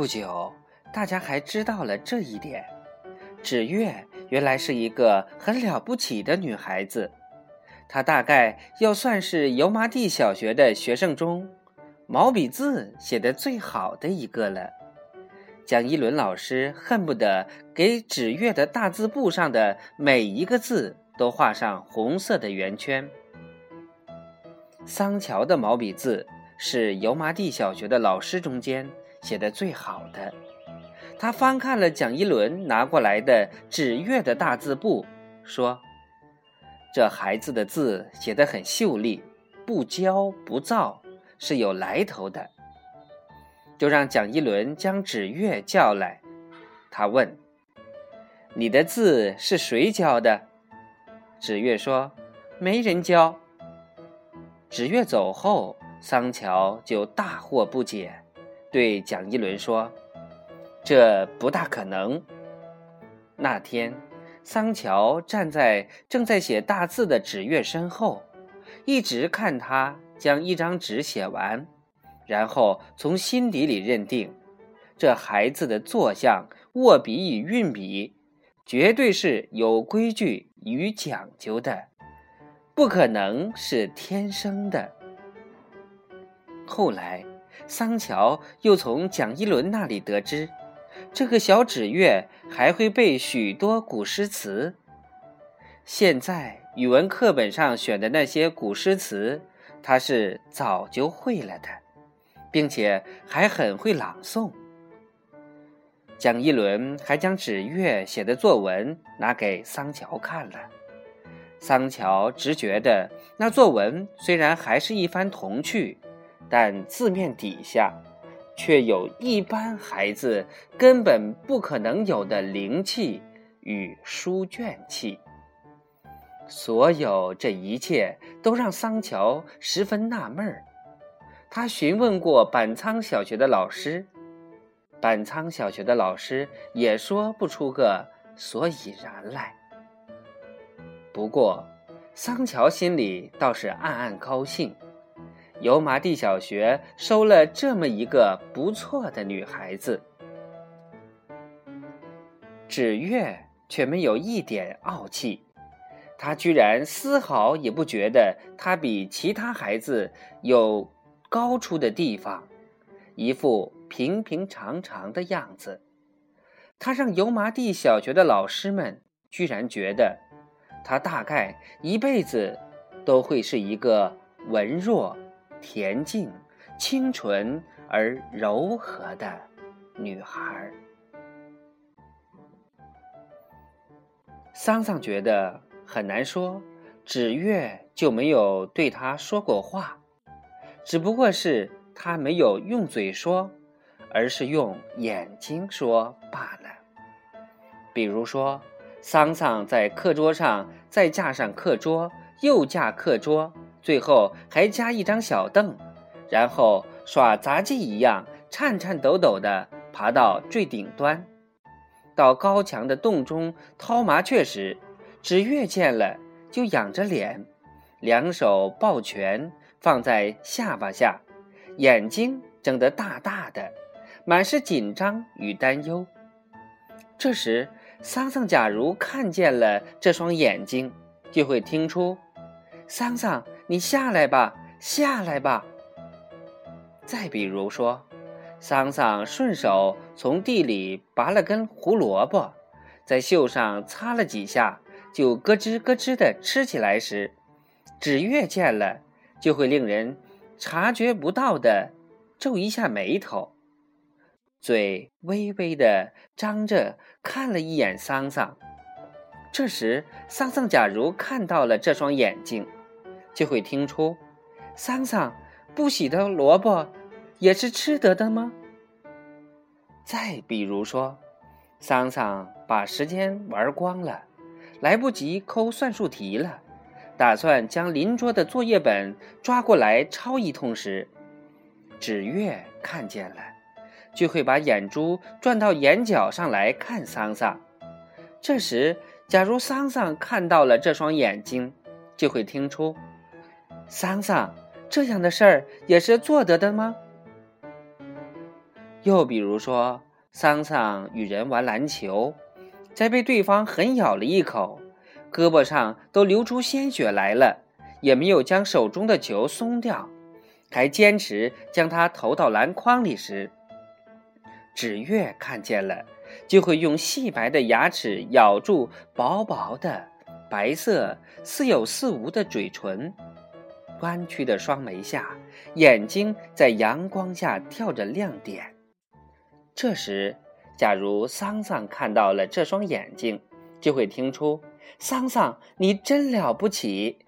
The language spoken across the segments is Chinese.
不久，大家还知道了这一点：纸月原来是一个很了不起的女孩子。她大概要算是油麻地小学的学生中，毛笔字写的最好的一个了。蒋一伦老师恨不得给纸月的大字簿上的每一个字都画上红色的圆圈。桑乔的毛笔字是油麻地小学的老师中间写的最好的。他翻看了蒋一伦拿过来的纸月的大字簿，说：“这孩子的字写得很秀丽，不骄不躁，是有来头的。”就让蒋一伦将纸月叫来。他问：“你的字是谁教的？”纸月说：“没人教。”纸月走后，桑乔就大惑不解，对蒋一伦说：“这不大可能。”那天，桑乔站在正在写大字的纸月身后，一直看他将一张纸写完，然后从心底里认定，这孩子的坐相、握笔与运笔，绝对是有规矩与讲究的。不可能是天生的。后来，桑乔又从蒋一伦那里得知，这个小纸月还会背许多古诗词。现在语文课本上选的那些古诗词，他是早就会了的，并且还很会朗诵。蒋一伦还将纸月写的作文拿给桑乔看了。桑乔只觉得那作文虽然还是一番童趣，但字面底下却有一般孩子根本不可能有的灵气与书卷气。所有这一切都让桑乔十分纳闷儿。他询问过板仓小学的老师，板仓小学的老师也说不出个所以然来。不过，桑乔心里倒是暗暗高兴，油麻地小学收了这么一个不错的女孩子。纸月却没有一点傲气，她居然丝毫也不觉得她比其他孩子有高出的地方，一副平平常常的样子。她让油麻地小学的老师们居然觉得。她大概一辈子都会是一个文弱、恬静、清纯而柔和的女孩。桑桑觉得很难说，纸月就没有对他说过话，只不过是他没有用嘴说，而是用眼睛说罢了。比如说。桑桑在课桌上再架上课桌，又架课桌，最后还加一张小凳，然后耍杂技一样颤颤抖抖地爬到最顶端，到高墙的洞中掏麻雀时，纸月见了就仰着脸，两手抱拳放在下巴下，眼睛睁得大大的，满是紧张与担忧。这时。桑桑，假如看见了这双眼睛，就会听出：“桑桑，你下来吧，下来吧。”再比如说，桑桑顺手从地里拔了根胡萝卜，在袖上擦了几下，就咯吱咯吱的吃起来时，纸月见了，就会令人察觉不到的皱一下眉头。嘴微微的张着，看了一眼桑桑。这时，桑桑假如看到了这双眼睛，就会听出：“桑桑不洗的萝卜也是吃得的吗？”再比如说，桑桑把时间玩光了，来不及抠算术题了，打算将邻桌的作业本抓过来抄一通时，纸月看见了。就会把眼珠转到眼角上来看桑桑。这时，假如桑桑看到了这双眼睛，就会听出：“桑桑，这样的事儿也是做得的吗？”又比如说，桑桑与人玩篮球，在被对方狠咬了一口，胳膊上都流出鲜血来了，也没有将手中的球松掉，还坚持将它投到篮筐里时，纸月看见了，就会用细白的牙齿咬住薄薄的白色、似有似无的嘴唇。弯曲的双眉下，眼睛在阳光下跳着亮点。这时，假如桑桑看到了这双眼睛，就会听出：“桑桑，你真了不起。”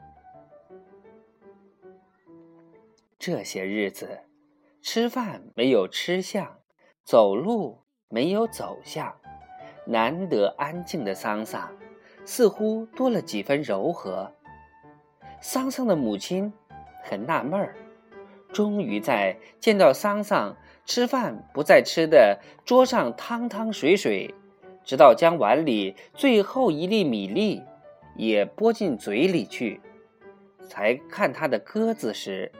这些日子，吃饭没有吃相，走路没有走相，难得安静的桑桑，似乎多了几分柔和。桑桑的母亲。很纳闷儿，终于在见到桑桑吃饭不再吃的桌上汤汤水水，直到将碗里最后一粒米粒也拨进嘴里去，才看他的鸽子时，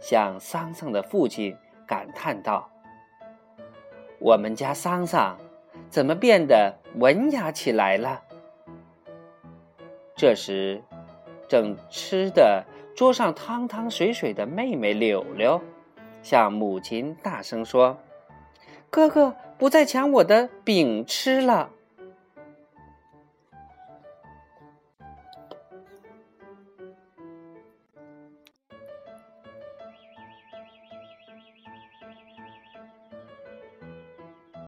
向桑桑的父亲感叹道：“我们家桑桑怎么变得文雅起来了？”这时，正吃的。桌上汤汤水水的妹妹柳柳，向母亲大声说：“哥哥不再抢我的饼吃了。”